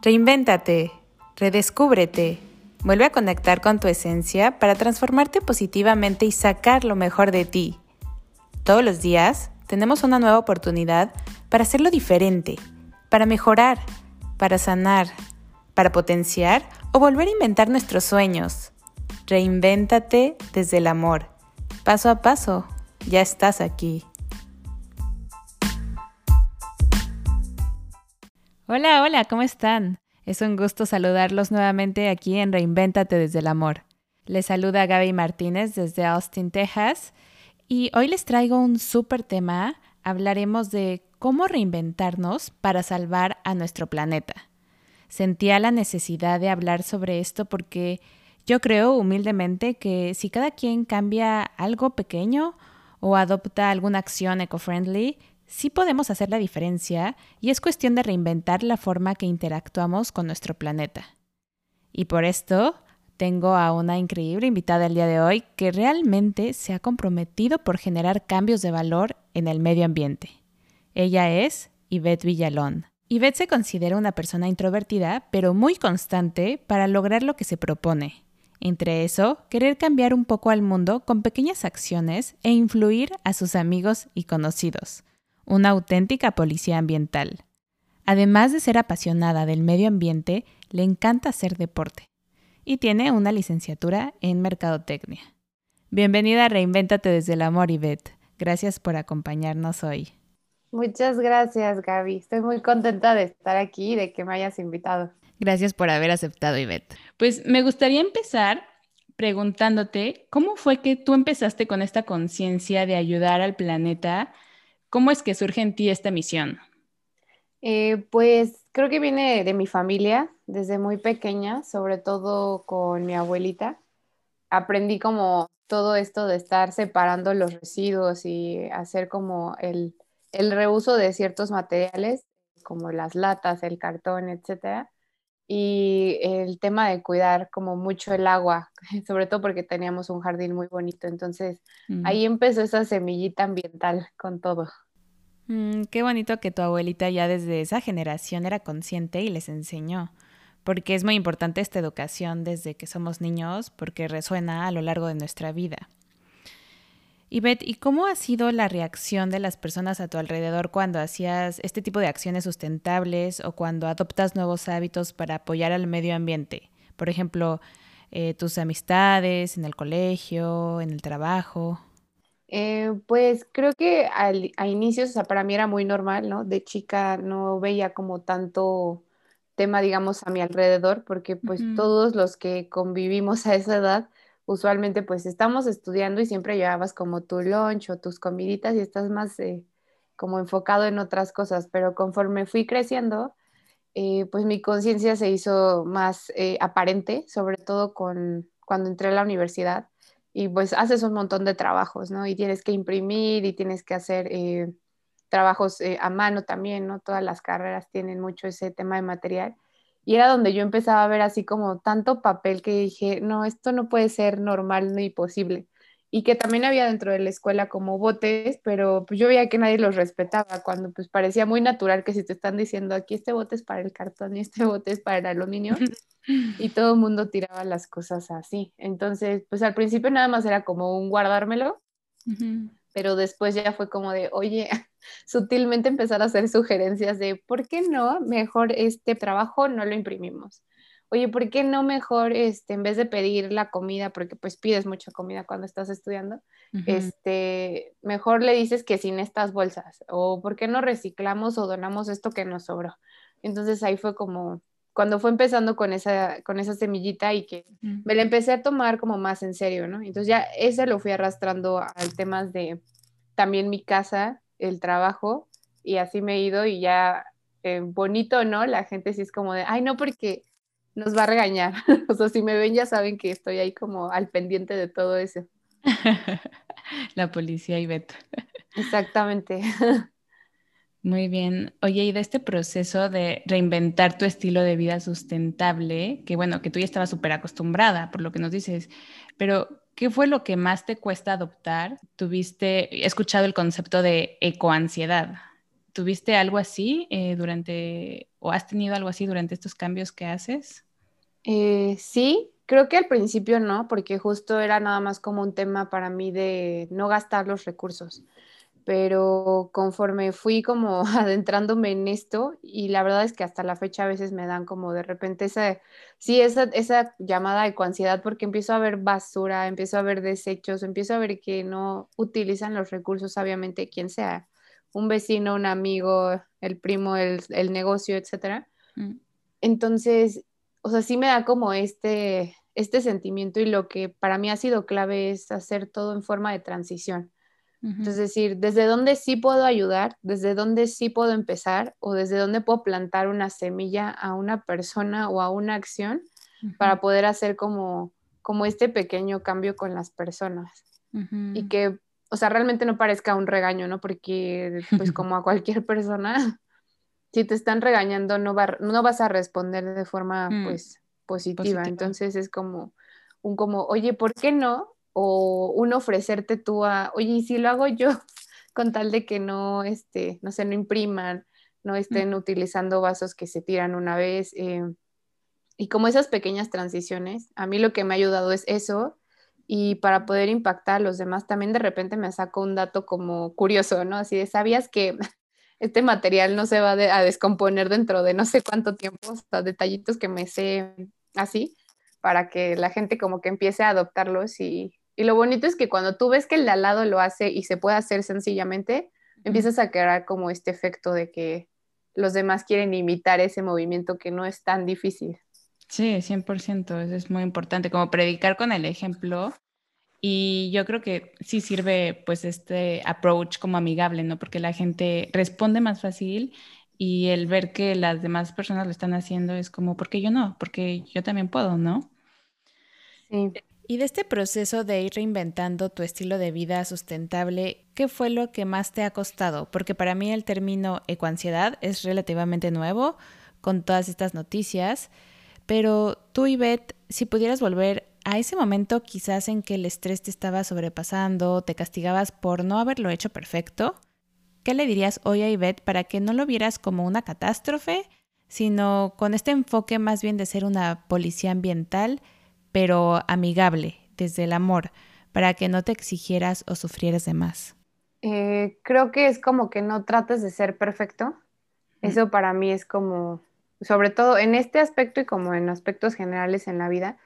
Reinvéntate, redescúbrete, vuelve a conectar con tu esencia para transformarte positivamente y sacar lo mejor de ti. Todos los días tenemos una nueva oportunidad para hacerlo diferente, para mejorar, para sanar, para potenciar o volver a inventar nuestros sueños. Reinvéntate desde el amor. Paso a paso, ya estás aquí. Hola, hola, ¿cómo están? Es un gusto saludarlos nuevamente aquí en Reinvéntate desde el Amor. Les saluda Gaby Martínez desde Austin, Texas, y hoy les traigo un súper tema. Hablaremos de cómo reinventarnos para salvar a nuestro planeta. Sentía la necesidad de hablar sobre esto porque yo creo humildemente que si cada quien cambia algo pequeño o adopta alguna acción eco-friendly, sí podemos hacer la diferencia y es cuestión de reinventar la forma que interactuamos con nuestro planeta. Y por esto tengo a una increíble invitada el día de hoy que realmente se ha comprometido por generar cambios de valor en el medio ambiente. Ella es Yvette Villalón. Yvette se considera una persona introvertida, pero muy constante para lograr lo que se propone. Entre eso, querer cambiar un poco al mundo con pequeñas acciones e influir a sus amigos y conocidos una auténtica policía ambiental. Además de ser apasionada del medio ambiente, le encanta hacer deporte y tiene una licenciatura en Mercadotecnia. Bienvenida a Reinvéntate desde el amor, Ivette. Gracias por acompañarnos hoy. Muchas gracias, Gaby. Estoy muy contenta de estar aquí y de que me hayas invitado. Gracias por haber aceptado, Ivette. Pues me gustaría empezar preguntándote, ¿cómo fue que tú empezaste con esta conciencia de ayudar al planeta ¿Cómo es que surge en ti esta misión? Eh, pues creo que viene de mi familia, desde muy pequeña, sobre todo con mi abuelita. Aprendí como todo esto de estar separando los residuos y hacer como el, el reuso de ciertos materiales, como las latas, el cartón, etcétera. Y el tema de cuidar como mucho el agua, sobre todo porque teníamos un jardín muy bonito. Entonces mm. ahí empezó esa semillita ambiental con todo. Mm, qué bonito que tu abuelita ya desde esa generación era consciente y les enseñó, porque es muy importante esta educación desde que somos niños, porque resuena a lo largo de nuestra vida. Y Beth, ¿y cómo ha sido la reacción de las personas a tu alrededor cuando hacías este tipo de acciones sustentables o cuando adoptas nuevos hábitos para apoyar al medio ambiente? Por ejemplo, eh, tus amistades, en el colegio, en el trabajo. Eh, pues creo que al, a inicios, o sea, para mí era muy normal, ¿no? De chica no veía como tanto tema, digamos, a mi alrededor, porque pues todos los que convivimos a esa edad, usualmente pues estamos estudiando y siempre llevabas como tu lunch o tus comiditas y estás más eh, como enfocado en otras cosas, pero conforme fui creciendo, eh, pues mi conciencia se hizo más aparente, sobre todo con, cuando entré a la universidad y pues haces un montón de trabajos, ¿no? Y tienes que imprimir y tienes que hacer eh, trabajos eh, a mano también, ¿no? Todas las carreras tienen mucho ese tema de material. Y era donde yo empezaba a ver así como tanto papel que dije, no, esto no puede ser normal ni posible y que también había dentro de la escuela como botes, pero pues yo veía que nadie los respetaba, cuando pues parecía muy natural que si te están diciendo aquí este bote es para el cartón y este bote es para el aluminio, y todo el mundo tiraba las cosas así. Entonces, pues al principio nada más era como un guardármelo, pero después ya fue como de, oye, sutilmente empezar a hacer sugerencias de, ¿por qué no? Mejor este trabajo no lo imprimimos oye, ¿por qué no mejor, este, en vez de pedir la comida, porque pues pides mucha comida cuando estás estudiando, este, mejor le dices que sin estas bolsas, o ¿por qué no reciclamos o donamos esto que nos sobró? Entonces ahí fue como, cuando fue empezando con esa, con esa semillita y que me la empecé a tomar como más en serio, ¿no? Entonces ya ese lo fui arrastrando al tema de también mi casa, el trabajo, y así me he ido y ya eh, bonito, ¿no? La gente sí es como de, ay, no, porque nos va a regañar. o sea, si me ven ya saben que estoy ahí como al pendiente de todo eso. La policía y Beto. Exactamente. Muy bien. Oye, y de este proceso de reinventar tu estilo de vida sustentable, que bueno, que tú ya estabas súper acostumbrada por lo que nos dices, pero ¿qué fue lo que más te cuesta adoptar? Tuviste, he escuchado el concepto de ecoansiedad. ¿Tuviste algo así eh, durante, o has tenido algo así durante estos cambios que haces? Eh, sí, creo que al principio no, porque justo era nada más como un tema para mí de no gastar los recursos pero conforme fui como adentrándome en esto y la verdad es que hasta la fecha a veces me dan como de repente esa, sí, esa, esa llamada ecoansiedad porque empiezo a ver basura, empiezo a ver desechos, empiezo a ver que no utilizan los recursos sabiamente quien sea, un vecino, un amigo, el primo, el, el negocio, etcétera. Mm. Entonces, o sea, sí me da como este, este sentimiento y lo que para mí ha sido clave es hacer todo en forma de transición es decir, desde dónde sí puedo ayudar, desde dónde sí puedo empezar o desde dónde puedo plantar una semilla a una persona o a una acción para poder hacer como, como este pequeño cambio con las personas. Y que, o sea, realmente no parezca un regaño, ¿no? Porque, pues como a cualquier persona, si te están regañando, no, no vas a responder de forma, mm. pues, positiva. positiva. Entonces es como un como, oye, ¿por qué no? O un ofrecerte tú a, oye, ¿y si lo hago yo con tal de que no, este, no se no impriman, no estén utilizando vasos que se tiran una vez? Eh, y como esas pequeñas transiciones, a mí lo que me ha ayudado es eso y para poder impactar a los demás, también de repente me saco un dato como curioso, ¿no? Así de, ¿sabías que este material no se va a descomponer dentro de no sé cuánto tiempo? O detallitos que me sé así, para que la gente como que empiece a adoptarlos y, y lo bonito es que cuando tú ves que el de al lado lo hace y se puede hacer sencillamente, empiezas a crear como este efecto de que los demás quieren imitar ese movimiento que no es tan difícil. Sí, 100%, eso es muy importante, como predicar con el ejemplo. Y yo creo que sí sirve pues este approach como amigable, ¿no? Porque la gente responde más fácil y el ver que las demás personas lo están haciendo es como, ¿por qué yo no? Porque yo también puedo, ¿no? Sí. Y de este proceso de ir reinventando tu estilo de vida sustentable, ¿qué fue lo que más te ha costado? Porque para mí el término ecoansiedad es relativamente nuevo con todas estas noticias, pero tú, Ivette, si pudieras volver a ese momento quizás en que el estrés te estaba sobrepasando, te castigabas por no haberlo hecho perfecto, ¿qué le dirías hoy a Ivette para que no lo vieras como una catástrofe, sino con este enfoque más bien de ser una policía ambiental? Pero amigable, desde el amor, para que no te exigieras o sufrieras de más? Eh, creo que es como que no trates de ser perfecto. Eso para mí es como, sobre todo en este aspecto y como en aspectos generales en la vida,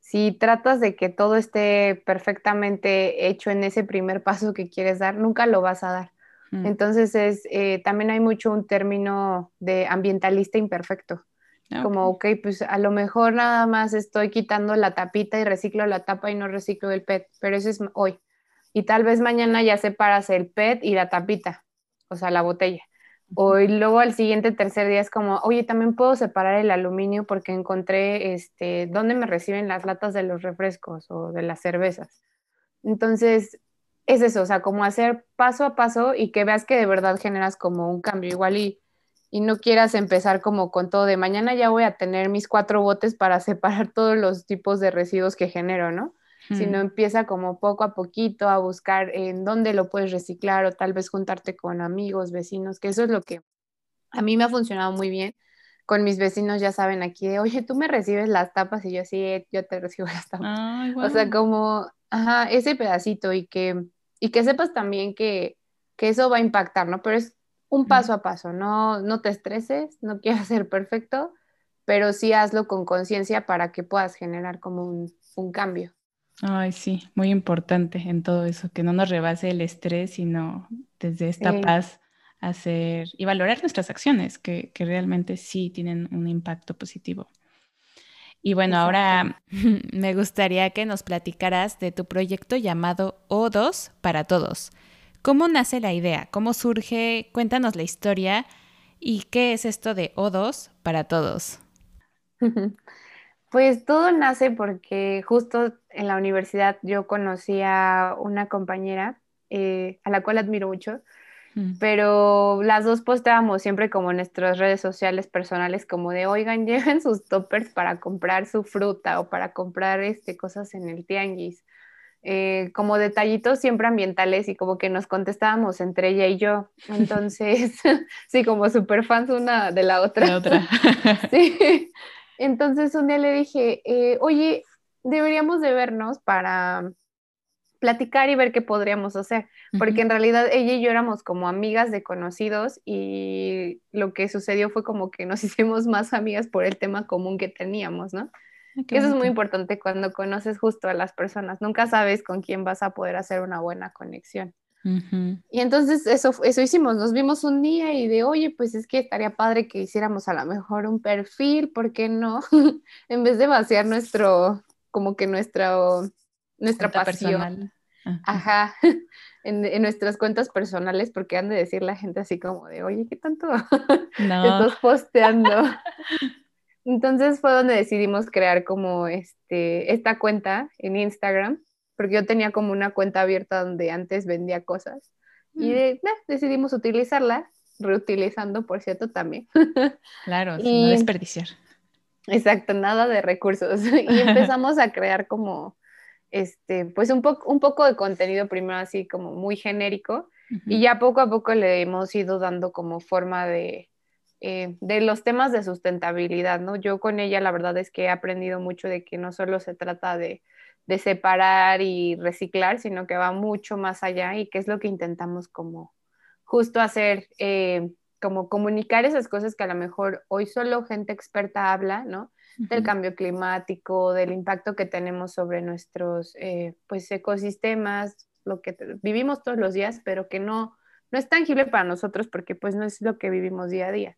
si tratas de que todo esté perfectamente hecho en ese primer paso que quieres dar, nunca lo vas a dar. Entonces es, eh, también hay mucho un término de ambientalista imperfecto. Ah, como, ok, pues a lo mejor nada más estoy quitando la tapita y reciclo la tapa y no reciclo el PET, pero eso es hoy. Y tal vez mañana ya separas el PET y la tapita, o sea, la botella. O luego al siguiente tercer día es como, oye, también puedo separar el aluminio porque encontré este, dónde me reciben las latas de los refrescos o de las cervezas. Entonces, es eso, o sea, como hacer paso a paso y que veas que de verdad generas como un cambio. Igual y y no quieras empezar como con todo de mañana ya voy a tener mis cuatro botes para separar todos los tipos de residuos que genero, ¿no? Sino empieza como poco a poquito a buscar en dónde lo puedes reciclar o tal vez juntarte con amigos, vecinos, que eso es lo que a mí me ha funcionado muy bien. Con mis vecinos ya saben aquí de, oye, tú me recibes las tapas y yo sí, yo te recibo las tapas. O sea, como, ajá, ese pedacito y que, y que sepas también que, que eso va a impactar, ¿no? Pero es un paso a paso, no, no te estreses, no quieras ser perfecto, pero sí hazlo con conciencia para que puedas generar como un, cambio. Ay, sí, muy importante en todo eso, que no nos rebase el estrés, sino desde esta paz hacer y valorar nuestras acciones, que, realmente sí tienen un impacto positivo. Y bueno, ahora me gustaría que nos platicaras de tu proyecto llamado O2 para Todos. ¿Cómo nace la idea? ¿Cómo surge? Cuéntanos la historia y qué es esto de O2 para todos. Pues todo nace porque justo en la universidad yo conocí a una compañera eh, a la cual admiro mucho, mm. pero las dos postábamos siempre como en nuestras redes sociales personales como de, oigan, lleven sus toppers para comprar su fruta o para comprar este, cosas en el tianguis. Eh, como detallitos siempre ambientales y como que nos contestábamos entre ella y yo. Entonces, sí, como súper fans una de la otra. otra. sí. Entonces un día le dije, eh, oye, deberíamos de vernos para platicar y ver qué podríamos hacer, porque en realidad ella y yo éramos como amigas de conocidos y lo que sucedió fue como que nos hicimos más amigas por el tema común que teníamos, ¿no? Eso es muy importante cuando conoces justo a las personas, nunca sabes con quién vas a poder hacer una buena conexión. Y entonces eso, eso hicimos, nos vimos un día y de, oye, pues es que estaría padre que hiciéramos a lo mejor un perfil, ¿por qué no? en vez de vaciar nuestro, como que nuestro nuestra pasión. Ajá. En, nuestras cuentas personales, porque han de decir la gente así como de, oye, ¿qué tanto estás posteando? Entonces fue donde decidimos crear como este, esta cuenta en Instagram, porque yo tenía como una cuenta abierta donde antes vendía cosas y mm. decidimos utilizarla, reutilizando, por cierto, también. Claro, sin no desperdiciar. Exacto, nada de recursos. Y empezamos a crear como, este, pues un, poco un poco de contenido primero así como muy genérico y ya poco a poco le hemos ido dando como forma de, eh, de los temas de sustentabilidad, ¿no? Yo con ella la verdad es que he aprendido mucho de que no solo se trata de, de separar y reciclar, sino que va mucho más allá y que es lo que intentamos como justo hacer. Eh, como comunicar esas cosas que a lo mejor hoy solo gente experta habla, ¿no? Del cambio climático, del impacto que tenemos sobre nuestros eh, pues, ecosistemas, lo que vivimos todos los días, pero que no, no es tangible para nosotros porque pues no es lo que vivimos día a día.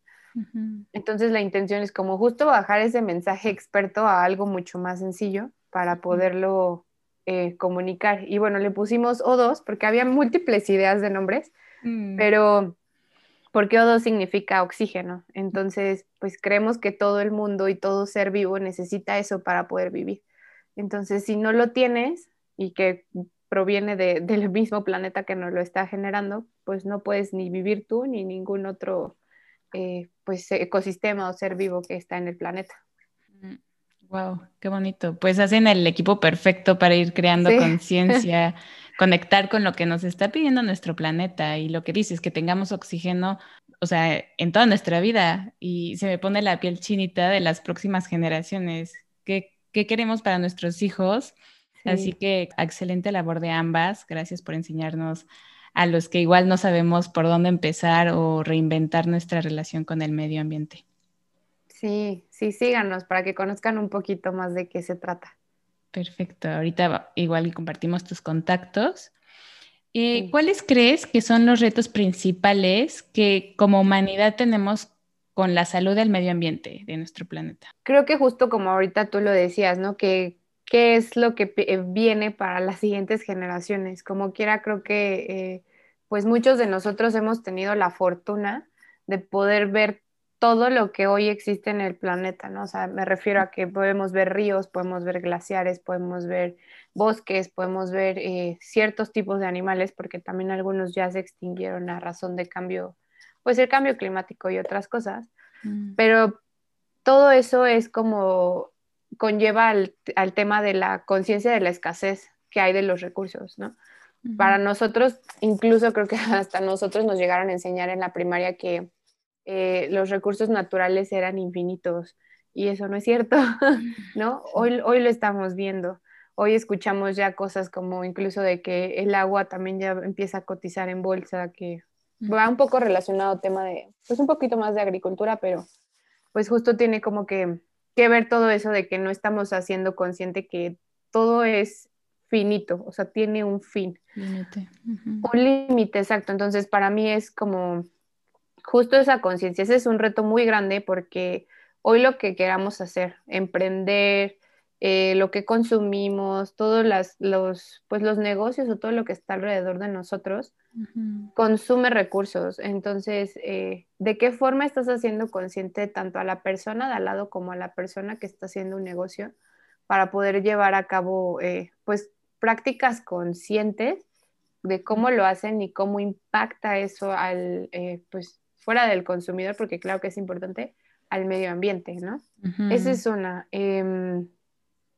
Entonces la intención es como justo bajar ese mensaje experto a algo mucho más sencillo para poderlo eh, comunicar. Y bueno, le pusimos O2 porque había múltiples ideas de nombres, mm. pero porque O2 significa oxígeno. Entonces, pues creemos que todo el mundo y todo ser vivo necesita eso para poder vivir. Entonces, si no lo tienes y que proviene del mismo planeta que nos lo está generando, pues no puedes ni vivir tú ni ningún otro eh, pues, ecosistema o ser vivo que está en el planeta. Wow, mm, qué bonito. Pues hacen el equipo perfecto para ir creando conciencia conectar con lo que nos está pidiendo nuestro planeta y lo que dices, que tengamos oxígeno, o sea, en toda nuestra vida. Y se me pone la piel chinita de las próximas generaciones. ¿Qué, queremos para nuestros hijos? Así que excelente labor de ambas. Gracias por enseñarnos a los que igual no sabemos por dónde empezar o reinventar nuestra relación con el medio ambiente. Sí, sí, síganos para que conozcan un poquito más de qué se trata. Perfecto. Ahorita igual compartimos tus contactos. Eh, ¿Cuáles crees que son los retos principales que como humanidad tenemos con la salud del medio ambiente de nuestro planeta? Creo que justo como ahorita tú lo decías, ¿no? Que qué es lo que eh, viene para las siguientes generaciones. Como quiera, creo que eh, pues muchos de nosotros hemos tenido la fortuna de poder ver todo lo que hoy existe en el planeta, ¿no? O sea, me refiero a que podemos ver ríos, podemos ver glaciares, podemos ver bosques, podemos ver eh, ciertos tipos de animales, porque también algunos ya se extinguieron a razón de cambio, pues el cambio climático y otras cosas. Mm. Pero todo eso es como conlleva al, tema de la conciencia de la escasez que hay de los recursos, ¿no? Para nosotros, incluso creo que hasta nosotros nos llegaron a enseñar en la primaria que eh, los recursos naturales eran infinitos y eso no es cierto, ¿no? Hoy, hoy lo estamos viendo. Hoy escuchamos ya cosas como incluso de que el agua también ya empieza a cotizar en bolsa, que va un poco relacionado al tema de, pues un poquito más de agricultura, pero pues justo tiene como que, que ver todo eso de que no estamos haciendo consciente que todo es finito, o sea, tiene un fin. Un límite, exacto. Entonces, para mí es como justo esa conciencia. Ese es un reto muy grande porque hoy lo que queramos hacer, emprender, eh, lo que consumimos, todos los, pues los negocios o todo lo que está alrededor de nosotros, consume recursos. Entonces, eh, ¿de qué forma estás haciendo consciente tanto a la persona de al lado como a la persona que está haciendo un negocio para poder llevar a cabo, eh, pues, prácticas conscientes de cómo lo hacen y cómo impacta eso al, pues, fuera del consumidor, porque claro que es importante, al medio ambiente, ¿no? Esa es una.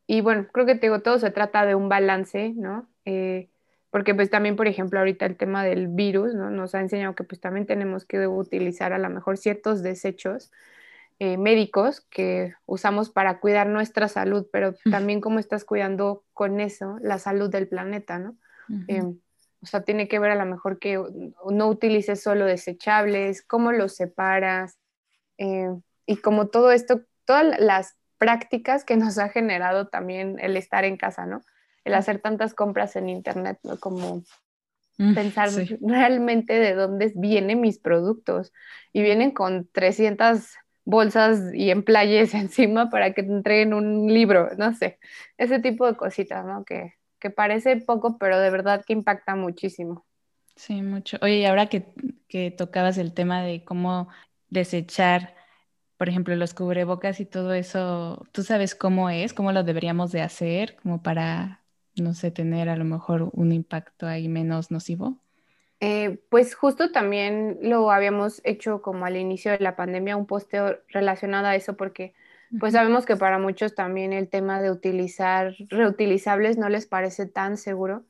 Y bueno, creo que te digo, todo se trata de un balance, ¿no? Eh, porque pues también, por ejemplo, ahorita el tema del virus, ¿no? Nos ha enseñado que pues también tenemos que utilizar a lo mejor ciertos desechos eh, médicos que usamos para cuidar nuestra salud, pero también cómo estás cuidando con eso la salud del planeta, ¿no? Em, o sea, tiene que ver a lo mejor que no utilices solo desechables, cómo los separas eh, y como todo esto, todas las prácticas que nos ha generado también el estar en casa, ¿no? El hacer tantas compras en internet, ¿no? Como pensar realmente de dónde vienen mis productos y vienen con 300 bolsas y emplayes encima para que te entreguen un libro, no sé, ese tipo de cositas, ¿no? Que, que parece poco, pero de verdad que impacta muchísimo. Sí, mucho. Oye, y ahora que, que tocabas el tema de cómo desechar, por ejemplo, los cubrebocas y todo eso, ¿tú sabes cómo es? ¿Cómo lo deberíamos de hacer como para, no sé, tener a lo mejor un impacto ahí menos nocivo? Eh, pues justo también lo habíamos hecho como al inicio de la pandemia, un posteo relacionado a eso, porque pues sabemos que para muchos también el tema de utilizar reutilizables no les parece tan seguro.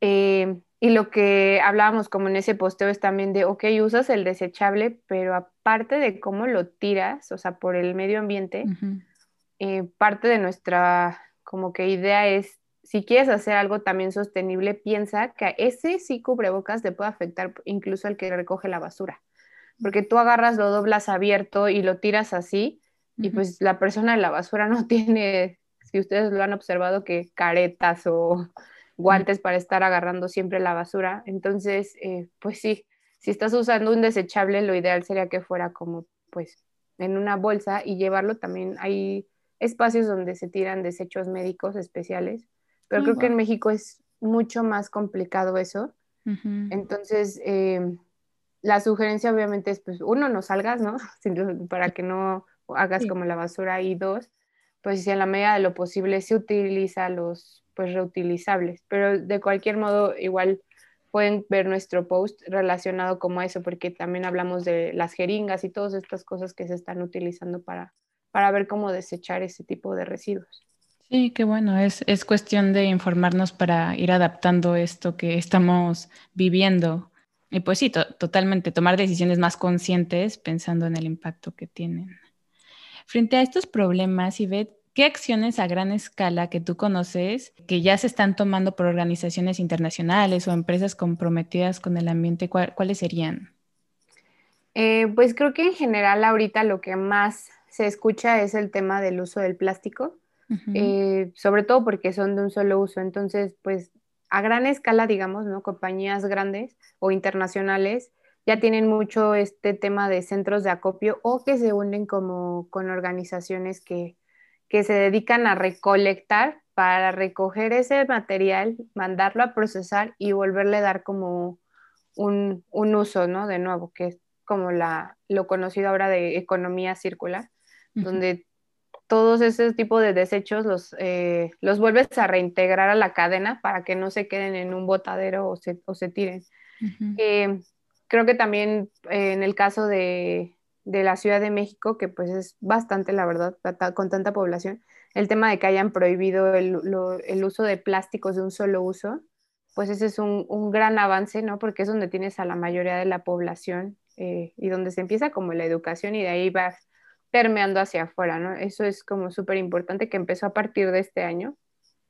Eh, y lo que hablábamos como en ese posteo es también de, ok, usas el desechable, pero aparte de cómo lo tiras, o sea, por el medio ambiente, eh, parte de nuestra como que idea es si quieres hacer algo también sostenible, piensa que ese sí cubrebocas te puede afectar incluso al que recoge la basura. Porque tú agarras, lo doblas abierto y lo tiras así, y pues la persona de la basura no tiene, si ustedes lo han observado, que caretas o guantes para estar agarrando siempre la basura. Entonces, eh, pues sí, si estás usando un desechable, lo ideal sería que fuera como, pues, en una bolsa y llevarlo también. Hay espacios donde se tiran desechos médicos especiales pero creo que en México es mucho más complicado eso. Entonces, eh, la sugerencia obviamente es, pues, uno, no salgas, ¿no? Para que no hagas como la basura y dos, pues si en la medida de lo posible se utiliza los, pues, reutilizables. Pero de cualquier modo, igual pueden ver nuestro post relacionado como eso, porque también hablamos de las jeringas y todas estas cosas que se están utilizando para, para ver cómo desechar ese tipo de residuos. Sí, qué bueno. Es, es cuestión de informarnos para ir adaptando esto que estamos viviendo. Y pues sí, totalmente, tomar decisiones más conscientes pensando en el impacto que tienen. Frente a estos problemas, Ivette, ¿qué acciones a gran escala que tú conoces que ya se están tomando por organizaciones internacionales o empresas comprometidas con el ambiente, cuáles serían? Eh, pues creo que en general ahorita lo que más se escucha es el tema del uso del plástico. Eh, sobre todo porque son de un solo uso. Entonces, pues a gran escala, digamos, ¿no? Compañías grandes o internacionales ya tienen mucho este tema de centros de acopio o que se unen como con organizaciones que, que se dedican a recolectar para recoger ese material, mandarlo a procesar y volverle a dar como un, un uso, ¿no? De nuevo, que es como la, lo conocido ahora de economía circular, donde todos esos tipos de desechos los, eh, los vuelves a reintegrar a la cadena para que no se queden en un botadero o se, o se tiren. Eh, creo que también eh, en el caso de, de, la Ciudad de México, que pues es bastante, la verdad, con tanta población, el tema de que hayan prohibido el, el uso de plásticos de un solo uso, pues ese es un, un, gran avance, ¿no? Porque es donde tienes a la mayoría de la población y donde se empieza como la educación y de ahí vas permeando hacia afuera, ¿no? Eso es como súper importante que empezó a partir de este año.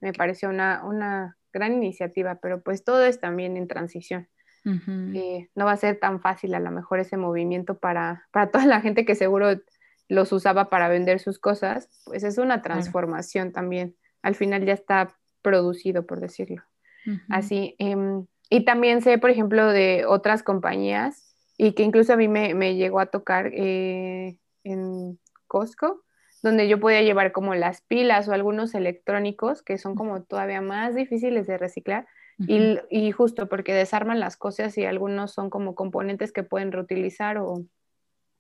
Me pareció una, una gran iniciativa, pero pues todo es también en transición. Eh, no va a ser tan fácil a lo mejor ese movimiento para, para toda la gente que seguro los usaba para vender sus cosas, pues es una transformación también. Al final ya está producido, por decirlo. Así. Em, y también sé, por ejemplo, de otras compañías y que incluso a mí me, me llegó a tocar eh, en Costco, donde yo podía llevar como las pilas o algunos electrónicos que son como todavía más difíciles de reciclar. Y, justo porque desarman las cosas y algunos son como componentes que pueden reutilizar o,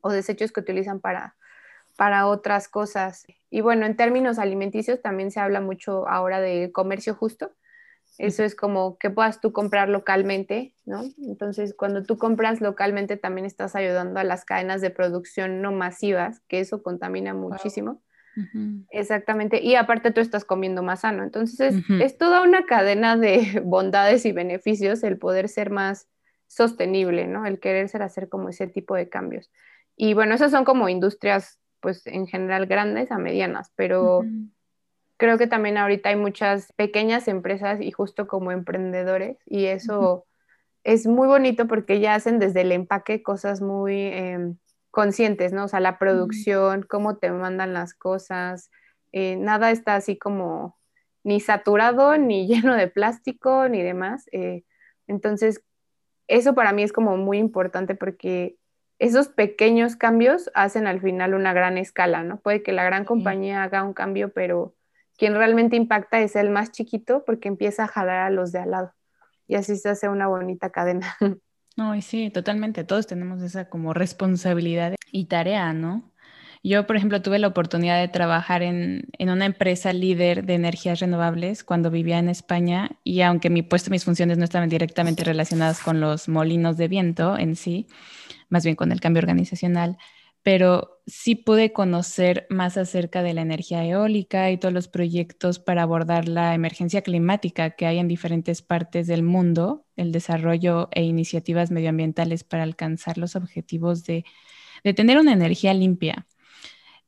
o desechos que utilizan para, para otras cosas. Y bueno, en términos alimenticios también se habla mucho ahora de comercio justo, eso es como que puedas tú comprar localmente, ¿no? Entonces, cuando tú compras localmente, también estás ayudando a las cadenas de producción no masivas, que eso contamina muchísimo. Exactamente. Y aparte tú estás comiendo más sano. Entonces es toda una cadena de bondades y beneficios el poder ser más sostenible, ¿no? El querer ser hacer como ese tipo de cambios. Y bueno, esas son como industrias, pues en general grandes a medianas, pero creo que también ahorita hay muchas pequeñas empresas y justo como emprendedores y eso es muy bonito porque ya hacen desde el empaque cosas muy em, conscientes, ¿no? O sea, la producción, cómo te mandan las cosas, eh, nada está así como ni saturado, ni lleno de plástico, ni demás. Eh, entonces, eso para mí es como muy importante porque esos pequeños cambios hacen al final una gran escala, ¿no? Puede que la gran compañía haga un cambio, pero quien realmente impacta es el más chiquito porque empieza a jalar a los de al lado y así se hace una bonita cadena. No, y sí, totalmente. Todos tenemos esa como responsabilidad y tarea, ¿no? Yo, por ejemplo, tuve la oportunidad de trabajar en, en, una empresa líder de energías renovables cuando vivía en España y aunque mi puesto, mis funciones no estaban directamente relacionadas con los molinos de viento en sí, más bien con el cambio organizacional, pero sí pude conocer más acerca de la energía eólica y todos los proyectos para abordar la emergencia climática que hay en diferentes partes del mundo, el desarrollo e iniciativas medioambientales para alcanzar los objetivos de, tener una energía limpia.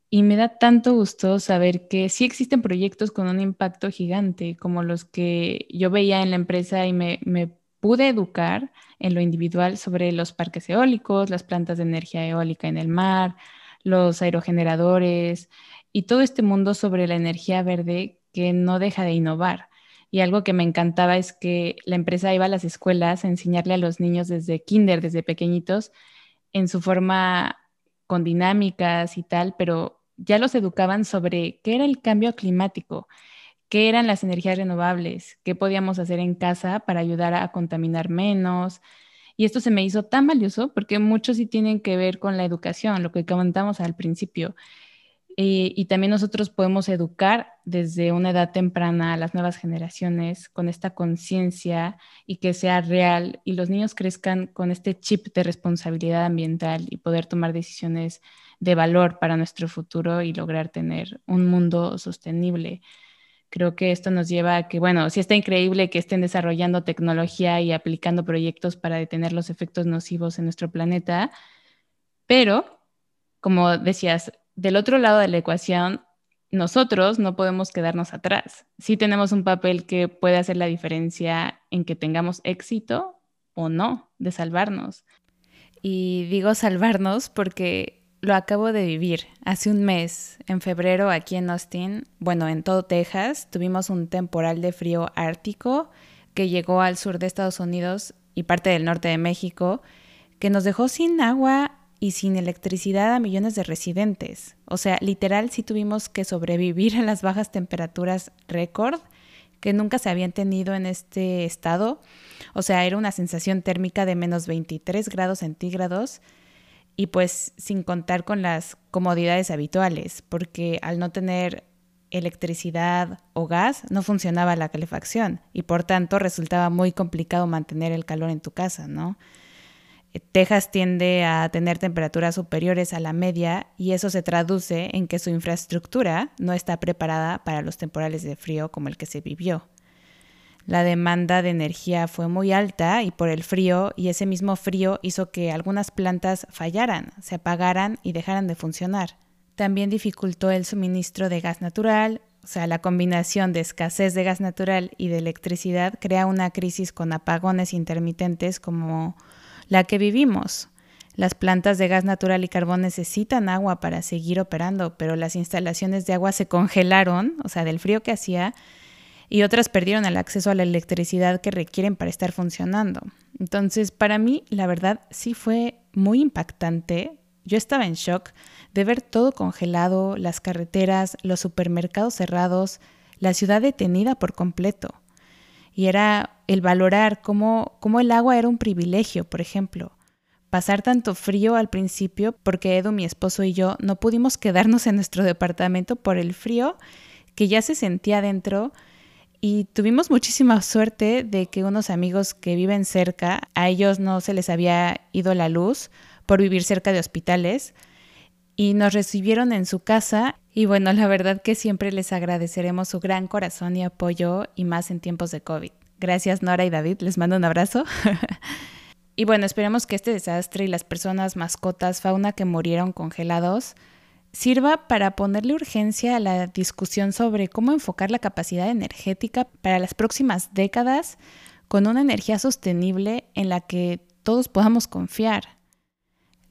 Y me da tanto gusto saber que sí existen proyectos con un impacto gigante, como los que yo veía en la empresa y me, me pude educar en lo individual sobre los parques eólicos, las plantas de energía eólica en el mar, los aerogeneradores y todo este mundo sobre la energía verde que no deja de innovar. Y algo que me encantaba es que la empresa iba a las escuelas a enseñarle a los niños desde kinder, desde pequeñitos, en su forma con dinámicas y tal, pero ya los educaban sobre qué era el cambio climático, qué eran las energías renovables, qué podíamos hacer en casa para ayudar a contaminar menos. Y esto se me hizo tan valioso porque muchos sí tienen que ver con la educación, lo que comentamos al principio. Eh, y también nosotros podemos educar desde una edad temprana a las nuevas generaciones con esta conciencia y que sea real y los niños crezcan con este chip de responsabilidad ambiental y poder tomar decisiones de valor para nuestro futuro y lograr tener un mundo sostenible. Creo que esto nos lleva a que, bueno, sí está increíble que estén desarrollando tecnología y aplicando proyectos para detener los efectos nocivos en nuestro planeta, pero, como decías, del otro lado de la ecuación, nosotros no podemos quedarnos atrás. Sí tenemos un papel que puede hacer la diferencia en que tengamos éxito o no de salvarnos. Y digo salvarnos porque lo acabo de vivir. Hace un mes, en febrero, aquí en Austin, bueno, en todo Texas, tuvimos un temporal de frío ártico que llegó al sur de Estados Unidos y parte del norte de México, que nos dejó sin agua y sin electricidad a millones de residentes. O sea, literal sí tuvimos que sobrevivir a las bajas temperaturas récord que nunca se habían tenido en este estado. O sea, era una sensación térmica de menos 23 grados centígrados y pues sin contar con las comodidades habituales, porque al no tener electricidad o gas no funcionaba la calefacción y por tanto resultaba muy complicado mantener el calor en tu casa, ¿no? Eh, Texas tiende a tener temperaturas superiores a la media y eso se traduce en que su infraestructura no está preparada para los temporales de frío como el que se vivió. La demanda de energía fue muy alta y por el frío, y ese mismo frío hizo que algunas plantas fallaran, se apagaran y dejaran de funcionar. También dificultó el suministro de gas natural, o sea, la combinación de escasez de gas natural y de electricidad crea una crisis con apagones intermitentes como la que vivimos. Las plantas de gas natural y carbón necesitan agua para seguir operando, pero las instalaciones de agua se congelaron, o sea, del frío que hacía, y otras perdieron el acceso a la electricidad que requieren para estar funcionando. Entonces, para mí, la verdad, sí fue muy impactante. Yo estaba en shock de ver todo congelado, las carreteras, los supermercados cerrados, la ciudad detenida por completo. Y era el valorar cómo, cómo el agua era un privilegio, por ejemplo. Pasar tanto frío al principio porque Edu, mi esposo y yo no pudimos quedarnos en nuestro departamento por el frío que ya se sentía dentro y tuvimos muchísima suerte de que unos amigos que viven cerca, a ellos no se les había ido la luz por vivir cerca de hospitales y nos recibieron en su casa Y bueno, la verdad que siempre les agradeceremos su gran corazón y apoyo y más en tiempos de COVID. Gracias Nora y David, les mando un abrazo. y bueno, esperemos que este desastre y las personas, mascotas, fauna que murieron congelados sirva para ponerle urgencia a la discusión sobre cómo enfocar la capacidad energética para las próximas décadas con una energía sostenible en la que todos podamos confiar.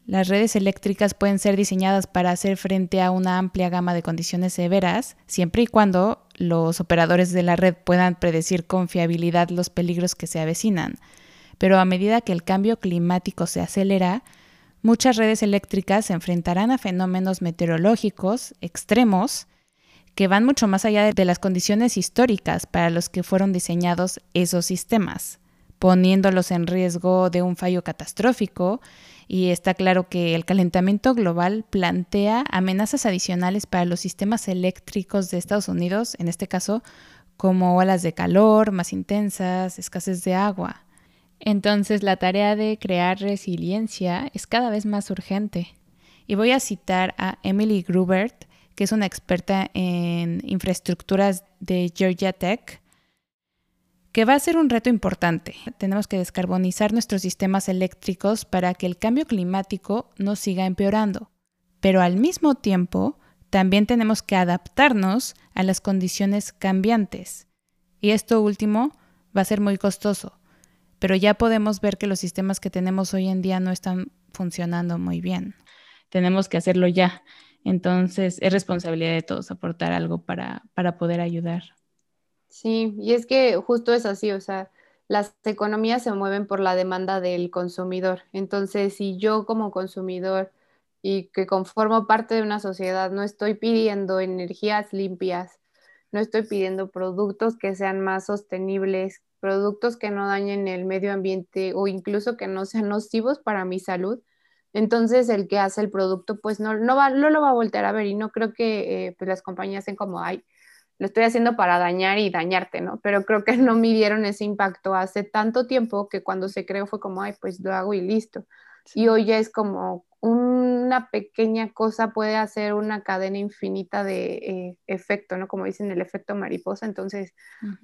Las redes eléctricas pueden ser diseñadas para hacer frente a una amplia gama de condiciones severas, siempre y cuando los operadores de la red puedan predecir con fiabilidad los peligros que se avecinan. Pero a medida que el cambio climático se acelera, muchas redes eléctricas se enfrentarán a fenómenos meteorológicos extremos que van mucho más allá de las condiciones históricas para los que fueron diseñados esos sistemas, poniéndolos en riesgo de un fallo catastrófico y está claro que el calentamiento global plantea amenazas adicionales para los sistemas eléctricos de Estados Unidos, en este caso, como olas de calor más intensas, escasez de agua. Entonces la tarea de crear resiliencia es cada vez más urgente. Y voy a citar a Emily Grubert, que es una experta en infraestructuras de Georgia Tech, que va a ser un reto importante. Tenemos que descarbonizar nuestros sistemas eléctricos para que el cambio climático no siga empeorando. Pero al mismo tiempo, también tenemos que adaptarnos a las condiciones cambiantes. Y esto último va a ser muy costoso. Pero ya podemos ver que los sistemas que tenemos hoy en día no están funcionando muy bien. Tenemos que hacerlo ya. Entonces es responsabilidad de todos aportar algo para, para poder ayudar. Sí, y es que justo es así, o sea, las economías se mueven por la demanda del consumidor. Entonces, si yo como consumidor y que conformo parte de una sociedad no estoy pidiendo energías limpias, no estoy pidiendo productos que sean más sostenibles, productos que no dañen el medio ambiente o incluso que no sean nocivos para mi salud, entonces el que hace el producto pues no, no, va, no lo va a voltear a ver y no creo que eh, pues las compañías sean como, ay, lo estoy haciendo para dañar y dañarte, ¿no? Pero creo que no midieron ese impacto hace tanto tiempo que cuando se creó fue como, ay, pues lo hago y listo. Y hoy ya es como una pequeña cosa puede hacer una cadena infinita de eh, efecto, ¿no? Como dicen, el efecto mariposa. Entonces,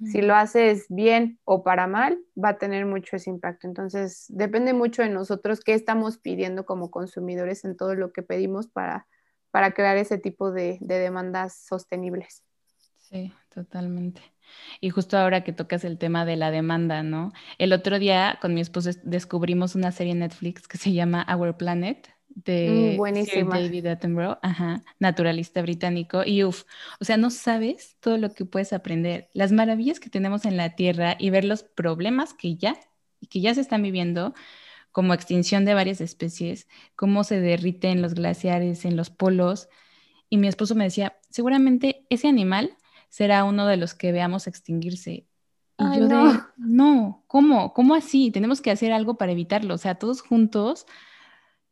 si lo haces bien o para mal, va a tener mucho ese impacto. Entonces, depende mucho de nosotros qué estamos pidiendo como consumidores en todo lo que pedimos para, para crear ese tipo de demandas sostenibles. Sí, totalmente. Y justo ahora que tocas el tema de la demanda, ¿no? El otro día con mi esposo descubrimos una serie en Netflix que se llama Our Planet de mm, David Attenborough, ajá, naturalista británico. Y uff, o sea, no sabes todo lo que puedes aprender, las maravillas que tenemos en la Tierra y ver los problemas que ya, que ya se están viviendo, como extinción de varias especies, cómo se derriten los glaciares en los polos. Y mi esposo me decía, seguramente ese animal será uno de los que veamos extinguirse. Y yo no. de, no, ¿cómo? ¿Cómo así? Tenemos que hacer algo para evitarlo, o sea, todos juntos.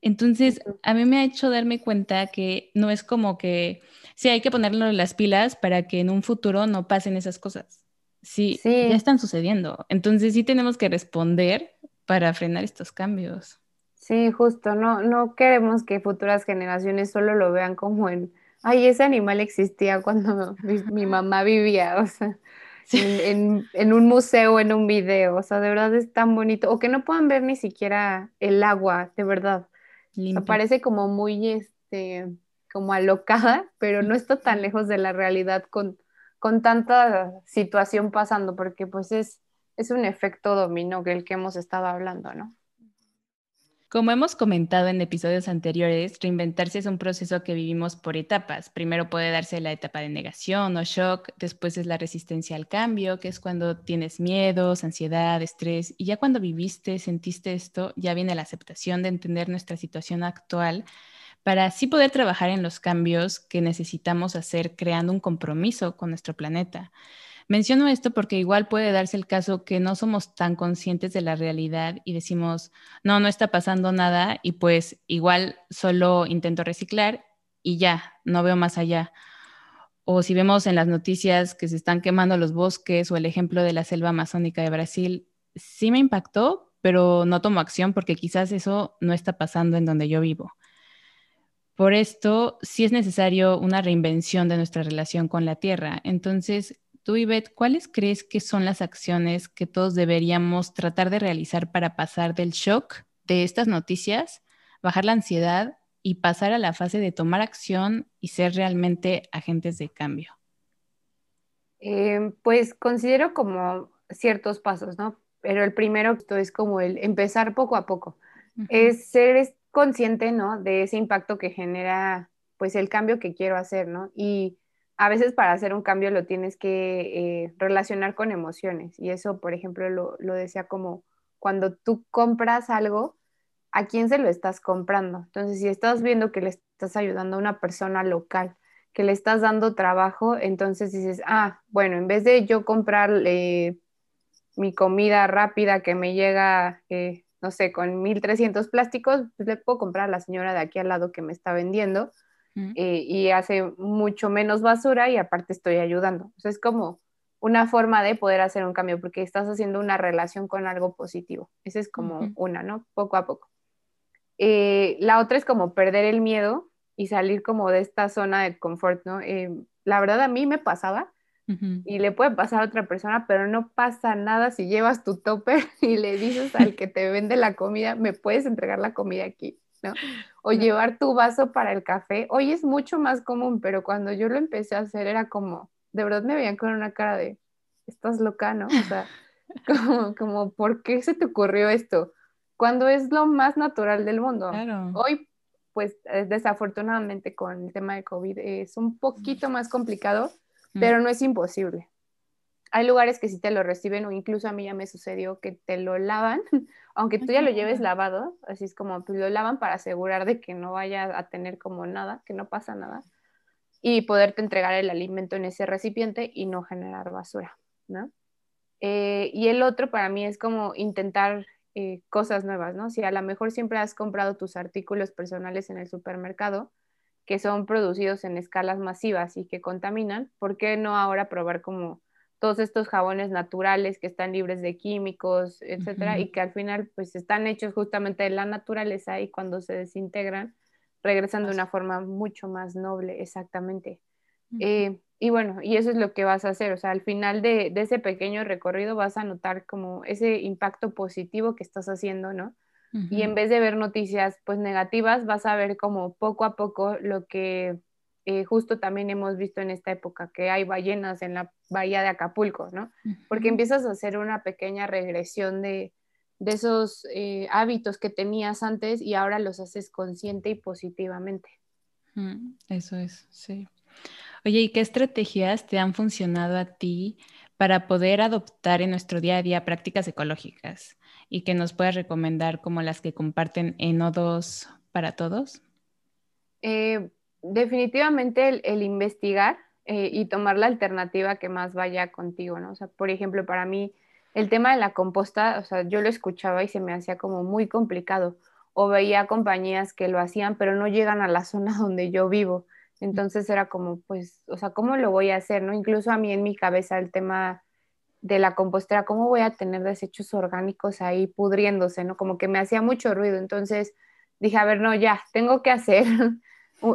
Entonces, a mí me ha hecho darme cuenta que no es como que, sí, hay que ponerle las pilas para que en un futuro no pasen esas cosas. Sí, sí, ya están sucediendo. Entonces, sí tenemos que responder para frenar estos cambios. Sí, justo, no, no queremos que futuras generaciones solo lo vean como en ay, ese animal existía cuando mi, mamá vivía, o sea, en, un museo, en un video, o sea, de verdad es tan bonito, o que no puedan ver ni siquiera el agua, de verdad. Parece como muy, este, como alocada, pero no está tan lejos de la realidad con, con tanta situación pasando, porque pues es, es un efecto dominó que el que hemos estado hablando, ¿no? Como hemos comentado en episodios anteriores, reinventarse es un proceso que vivimos por etapas. Primero puede darse la etapa de negación o shock, después es la resistencia al cambio, que es cuando tienes miedos, ansiedad, estrés, y ya cuando viviste, sentiste esto, ya viene la aceptación de entender nuestra situación actual para así poder trabajar en los cambios que necesitamos hacer creando un compromiso con nuestro planeta. Menciono esto porque igual puede darse el caso que no somos tan conscientes de la realidad y decimos, no, no está pasando nada y pues igual solo intento reciclar y ya, no veo más allá. O si vemos en las noticias que se están quemando los bosques o el ejemplo de la selva amazónica de Brasil, sí me impactó, pero no tomo acción porque quizás eso no está pasando en donde yo vivo. Por esto, sí es necesario una reinvención de nuestra relación con la Tierra. Entonces, tú, Ivette, ¿cuáles crees que son las acciones que todos deberíamos tratar de realizar para pasar del shock de estas noticias, bajar la ansiedad y pasar a la fase de tomar acción y ser realmente agentes de cambio? Eh, pues considero como ciertos pasos, ¿no? Pero el primero es como el empezar poco a poco. Es ser consciente, ¿no? De ese impacto que genera, pues, el cambio que quiero hacer, ¿no? Y a veces para hacer un cambio lo tienes que eh, relacionar con emociones. Y eso, por ejemplo, lo, lo, decía como cuando tú compras algo, ¿a quién se lo estás comprando? Entonces, si estás viendo que le estás ayudando a una persona local, que le estás dando trabajo, entonces dices, ah, bueno, en vez de yo comprar mi comida rápida que me llega eh, no sé, con 1300 plásticos, pues le puedo comprar a la señora de aquí al lado que me está vendiendo eh, y hace mucho menos basura y aparte estoy ayudando. O sea, es como una forma de poder hacer un cambio porque estás haciendo una relación con algo positivo. Esa es como una, ¿no? Poco a poco. Eh, la otra es como perder el miedo y salir como de esta zona de confort, ¿no? Eh, la verdad a mí me pasaba y le puede pasar a otra persona, pero no pasa nada si llevas tu topper y le dices al que te vende la comida, me puedes entregar la comida aquí, ¿no? O llevar tu vaso para el café. Hoy es mucho más común, pero cuando yo lo empecé a hacer era como, de verdad me veían con una cara de, estás loca, ¿no? O sea, como, como ¿por qué se te ocurrió esto? Cuando es lo más natural del mundo. Hoy, pues eh, desafortunadamente con el tema de COVID es un poquito más complicado pero no es imposible. Hay lugares que sí te lo reciben o incluso a mí ya me sucedió que te lo lavan, aunque tú ya lo lleves lavado, así es como pues lo lavan para asegurar de que no vaya a tener como nada, que no pasa nada, y poderte entregar el alimento en ese recipiente y no generar basura, ¿no? Eh, y el otro para mí es como intentar eh, cosas nuevas, ¿no? Si a lo mejor siempre has comprado tus artículos personales en el supermercado, que son producidos en escalas masivas y que contaminan, ¿por qué no ahora probar como todos estos jabones naturales que están libres de químicos, etcétera, y que al final pues están hechos justamente de la naturaleza y cuando se desintegran regresan de una forma mucho más noble, exactamente. Eh, y bueno, y eso es lo que vas a hacer, o sea, al final de, de, ese pequeño recorrido vas a notar como ese impacto positivo que estás haciendo, ¿no? Y en vez de ver noticias pues negativas, vas a ver como poco a poco lo que eh, justo también hemos visto en esta época, que hay ballenas en la bahía de Acapulco, ¿no? Porque empiezas a hacer una pequeña regresión de, de esos eh, hábitos que tenías antes y ahora los haces consciente y positivamente. Eso es, sí. Oye, ¿y qué estrategias te han funcionado a ti para poder adoptar en nuestro día a día prácticas ecológicas? y que nos puedas recomendar como las que comparten en O2 para todos? Eh, definitivamente el, investigar eh, y tomar la alternativa que más vaya contigo, ¿no? O sea, por ejemplo, para mí el tema de la composta, o sea, yo lo escuchaba y se me hacía como muy complicado o veía compañías que lo hacían, pero no llegan a la zona donde yo vivo. Entonces era como, pues, o sea, ¿cómo lo voy a hacer? ¿no? Incluso a mí en mi cabeza el tema de la compostera, ¿cómo voy a tener desechos orgánicos ahí pudriéndose, no? Como que me hacía mucho ruido. Entonces dije, a ver, no, ya, tengo que hacer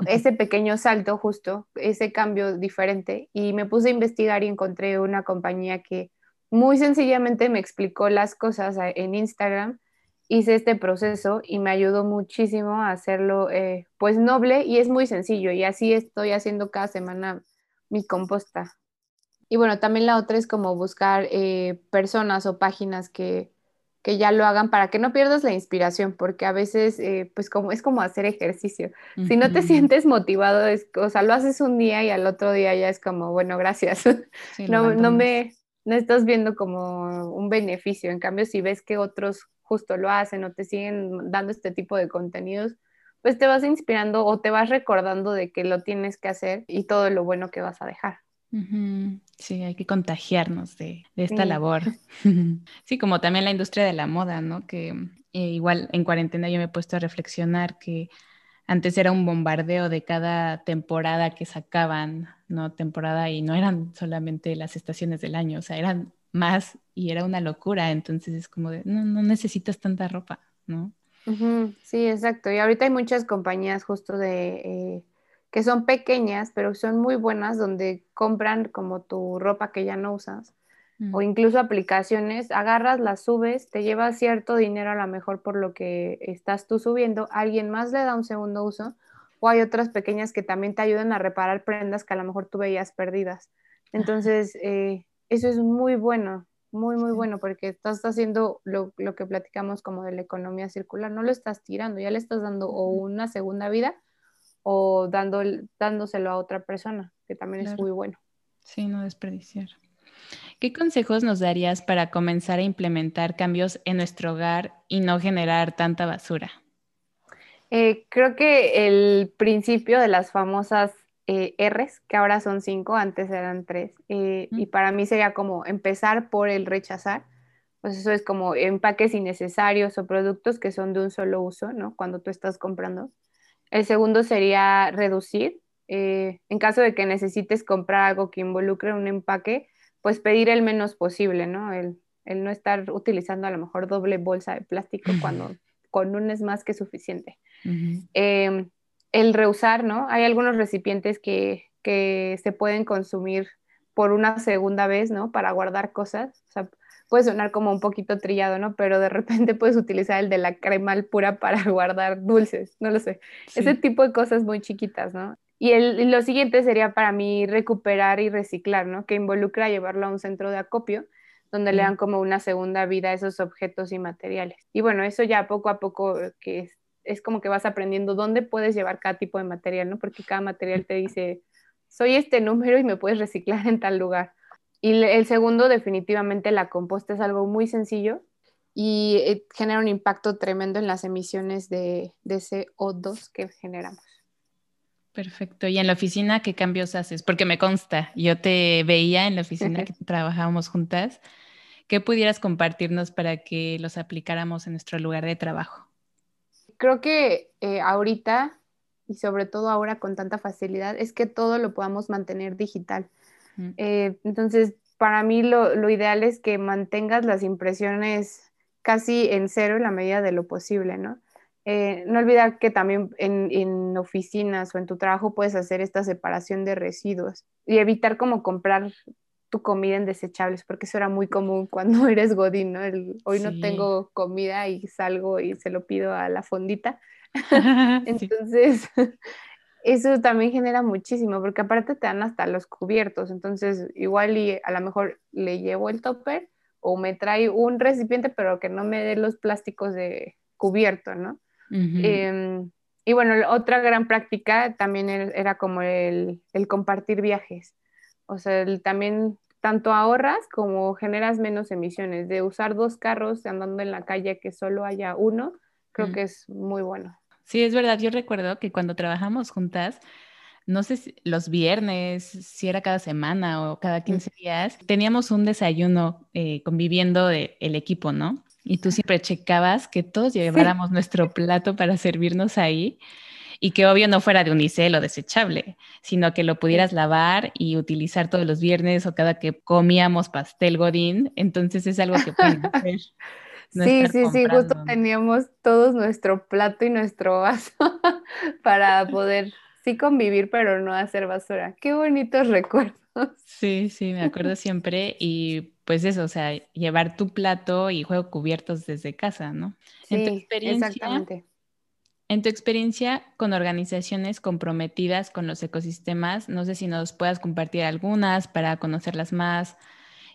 ese pequeño salto justo, ese cambio diferente. Y me puse a investigar y encontré una compañía que muy sencillamente me explicó las cosas en Instagram. Hice este proceso y me ayudó muchísimo a hacerlo eh, pues noble y es muy sencillo y así estoy haciendo cada semana mi composta. Y bueno, también la otra es como buscar eh, personas o páginas que, ya lo hagan para que no pierdas la inspiración, porque a veces, eh, pues como es como hacer ejercicio. Si no te sientes motivado, es, o sea, lo haces un día y al otro día ya es como, bueno, gracias. no, no me, no estás viendo como un beneficio. En cambio, si ves que otros justo lo hacen o te siguen dando este tipo de contenidos, pues te vas inspirando o te vas recordando de que lo tienes que hacer y todo lo bueno que vas a dejar. Sí, hay que contagiarnos de, esta labor. Sí, como también la industria de la moda, ¿no? Que eh, igual en cuarentena yo me he puesto a reflexionar que antes era un bombardeo de cada temporada que sacaban, ¿no? Temporada y no eran solamente las estaciones del año, o sea, eran más y era una locura. Entonces es como de, no, no necesitas tanta ropa, ¿no? Sí, exacto. Y ahorita hay muchas compañías justo de eh, que son pequeñas, pero son muy buenas, donde compran como tu ropa que ya no usas o mm. incluso aplicaciones, agarras, las subes, te llevas cierto dinero a lo mejor por lo que estás tú subiendo, alguien más le da un segundo uso o hay otras pequeñas que también te ayudan a reparar prendas que a lo mejor tú veías perdidas. Entonces, eh, eso es muy bueno, muy, muy bueno, porque estás haciendo lo, que platicamos como de la economía circular, no lo estás tirando, ya le estás dando o una segunda vida o dando, dándoselo a otra persona, que también es muy bueno. Sí, no desperdiciar. ¿Qué consejos nos darías para comenzar a implementar cambios en nuestro hogar y no generar tanta basura? Eh, creo que el principio de las famosas eh, R's, que ahora son cinco, antes eran tres, eh, y para mí sería como empezar por el rechazar, pues eso es como empaques innecesarios o productos que son de un solo uso, ¿no? Cuando tú estás comprando. El segundo sería reducir. Eh, en caso de que necesites comprar algo que involucre un empaque, pues pedir el menos posible, ¿no? El, no estar utilizando a lo mejor doble bolsa de plástico cuando con un es más que suficiente el reusar, ¿no? Hay algunos recipientes que, se pueden consumir por una segunda vez, ¿no? Para guardar cosas. O sea, puede sonar como un poquito trillado, ¿no? Pero de repente puedes utilizar el de la crema pura para guardar dulces, no lo sé. Ese tipo de cosas muy chiquitas, ¿no? Y, el, lo siguiente sería para mí recuperar y reciclar, ¿no? Que involucra llevarlo a un centro de acopio, donde le dan como una segunda vida a esos objetos y materiales. Y bueno, eso ya poco a poco que es es como que vas aprendiendo dónde puedes llevar cada tipo de material, ¿no? Porque cada material te dice, soy este número y me puedes reciclar en tal lugar. Y el segundo, definitivamente, la composta es algo muy sencillo y eh, genera un impacto tremendo en las emisiones de, de CO2 que generamos. Perfecto. ¿Y en la oficina qué cambios haces? Porque me consta, yo te veía en la oficina que trabajábamos juntas. ¿Qué pudieras compartirnos para que los aplicáramos en nuestro lugar de trabajo? creo que eh, ahorita y sobre todo ahora con tanta facilidad es que todo lo podamos mantener digital. Eh, entonces, para mí lo, ideal es que mantengas las impresiones casi en cero en la medida de lo posible, ¿no? Eh, no olvidar que también en, en, oficinas o en tu trabajo puedes hacer esta separación de residuos y evitar como comprar tu comida en desechables, porque eso era muy común cuando eres godín, ¿no? hoy no tengo comida y salgo y se lo pido a la fondita. entonces, eso también genera muchísimo, porque aparte te dan hasta los cubiertos, entonces igual y a lo mejor le llevo el topper o me trae un recipiente, pero que no me dé los plásticos de cubierto, ¿no? Em, y bueno, otra gran práctica también era, como el, el, compartir viajes. O sea, el, también tanto ahorras como generas menos emisiones. De usar dos carros andando en la calle que solo haya uno, creo que es muy bueno. Sí, es verdad. Yo recuerdo que cuando trabajamos juntas, no sé si los viernes, si era cada semana o cada 15 días, teníamos un desayuno eh, conviviendo el equipo, ¿no? Y tú siempre checabas que todos lleváramos nuestro plato para servirnos ahí y que obvio no fuera de unicel o desechable, sino que lo pudieras lavar y utilizar todos los viernes o cada que comíamos pastel godín, entonces es algo que pueden hacer. Sí, sí, sí, justo teníamos todos nuestro plato y nuestro vaso para poder sí convivir, pero no hacer basura. Qué bonitos recuerdos. Sí, sí, me acuerdo siempre y pues eso, o sea, llevar tu plato y juego cubiertos desde casa, ¿no? Sí, exactamente. En tu experiencia con organizaciones comprometidas con los ecosistemas, no sé si nos puedas compartir algunas para conocerlas más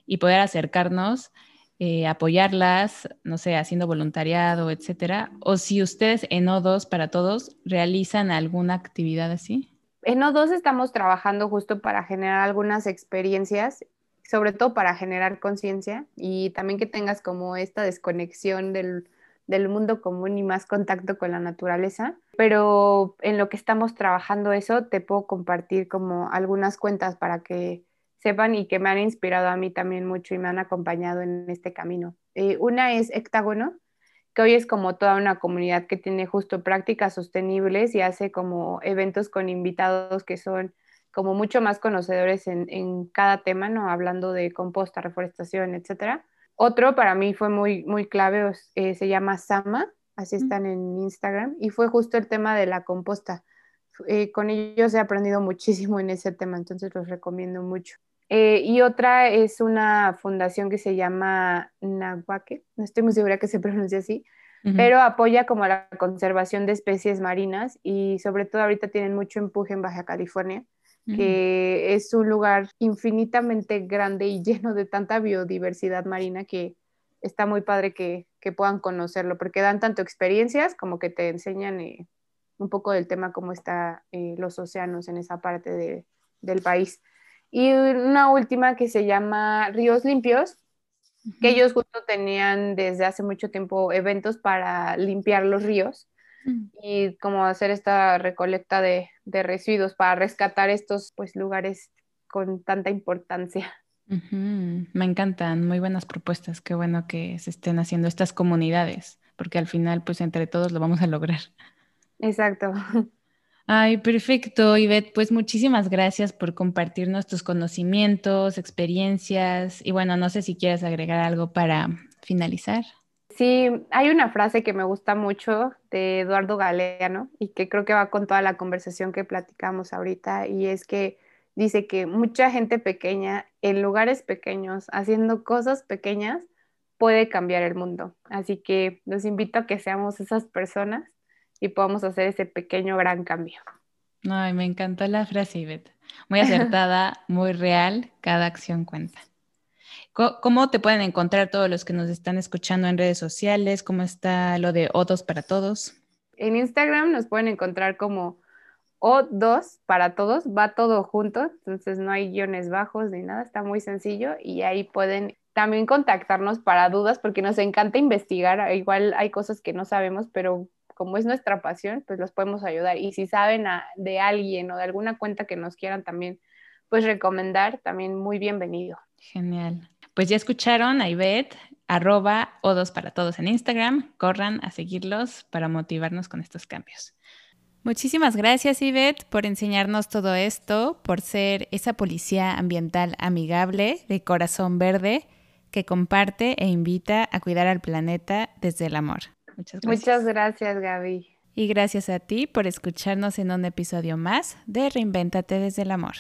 y poder acercarnos, eh, apoyarlas, no sé, haciendo voluntariado, etcétera. O si ustedes en O2 para todos realizan alguna actividad así. En O2 estamos trabajando justo para generar algunas experiencias, sobre todo para generar conciencia y también que tengas como esta desconexión del del mundo común y más contacto con la naturaleza. Pero en lo que estamos trabajando eso, te puedo compartir como algunas cuentas para que sepan y que me han inspirado a mí también mucho y me han acompañado en este camino. Eh, una es Hectágono, que hoy es como toda una comunidad que tiene justo prácticas sostenibles y hace como eventos con invitados que son como mucho más conocedores en, en cada tema, ¿no? Hablando de composta, reforestación, etcétera otro para mí fue muy, muy clave, eh, se llama Sama, así están en Instagram, y fue justo el tema de la composta. Eh, con ellos he aprendido muchísimo en ese tema, entonces los recomiendo mucho. Eh, y otra es una fundación que se llama Nahuaque, no estoy muy segura que se pronuncie así, pero apoya como la conservación de especies marinas y sobre todo ahorita tienen mucho empuje en Baja California, que es un lugar infinitamente grande y lleno de tanta biodiversidad marina que está muy padre que, puedan conocerlo, porque dan tanto experiencias como que te enseñan eh, un poco del tema, cómo están eh, los océanos en esa parte del país. Y una última que se llama Ríos Limpios, que ellos justo tenían desde hace mucho tiempo eventos para limpiar los ríos y como hacer esta recolecta de, residuos para rescatar estos pues lugares con tanta importancia. Me encantan, muy buenas propuestas, qué bueno que se estén haciendo estas comunidades, porque al final pues entre todos lo vamos a lograr. Exacto. Ay, perfecto, Ivette. Pues muchísimas gracias por compartirnos tus conocimientos, experiencias y bueno, no sé si quieres agregar algo para finalizar. Sí, hay una frase que me gusta mucho de Eduardo Galeano y que creo que va con toda la conversación que platicamos ahorita y es que dice que mucha gente pequeña en lugares pequeños, haciendo cosas pequeñas, puede cambiar el mundo. Así que los invito a que seamos esas personas y podamos hacer ese pequeño gran cambio. Ay, me encantó la frase, Ivette. Muy acertada, muy real, cada acción cuenta. ¿Cómo te pueden encontrar todos los que nos están escuchando en redes sociales? ¿Cómo está lo de O2 para todos? En Instagram nos pueden encontrar como O2 para todos, va todo junto, entonces no hay guiones bajos ni nada, está muy sencillo y ahí pueden también contactarnos para dudas porque nos encanta investigar, igual hay cosas que no sabemos, pero como es nuestra pasión, pues los podemos ayudar. Y si saben de alguien o de alguna cuenta que nos quieran también, pues recomendar, también muy bienvenido. Genial. Pues ya escucharon a Ivette, arroba O2 para todos en Instagram. Corran a seguirlos para motivarnos con estos cambios. Muchísimas gracias, Ivette, por enseñarnos todo esto, por ser esa policía ambiental amigable de corazón verde que comparte e invita a cuidar al planeta desde el amor. Muchas gracias. Muchas gracias, Gaby. Y gracias a ti por escucharnos en un episodio más de Reinvéntate desde el amor.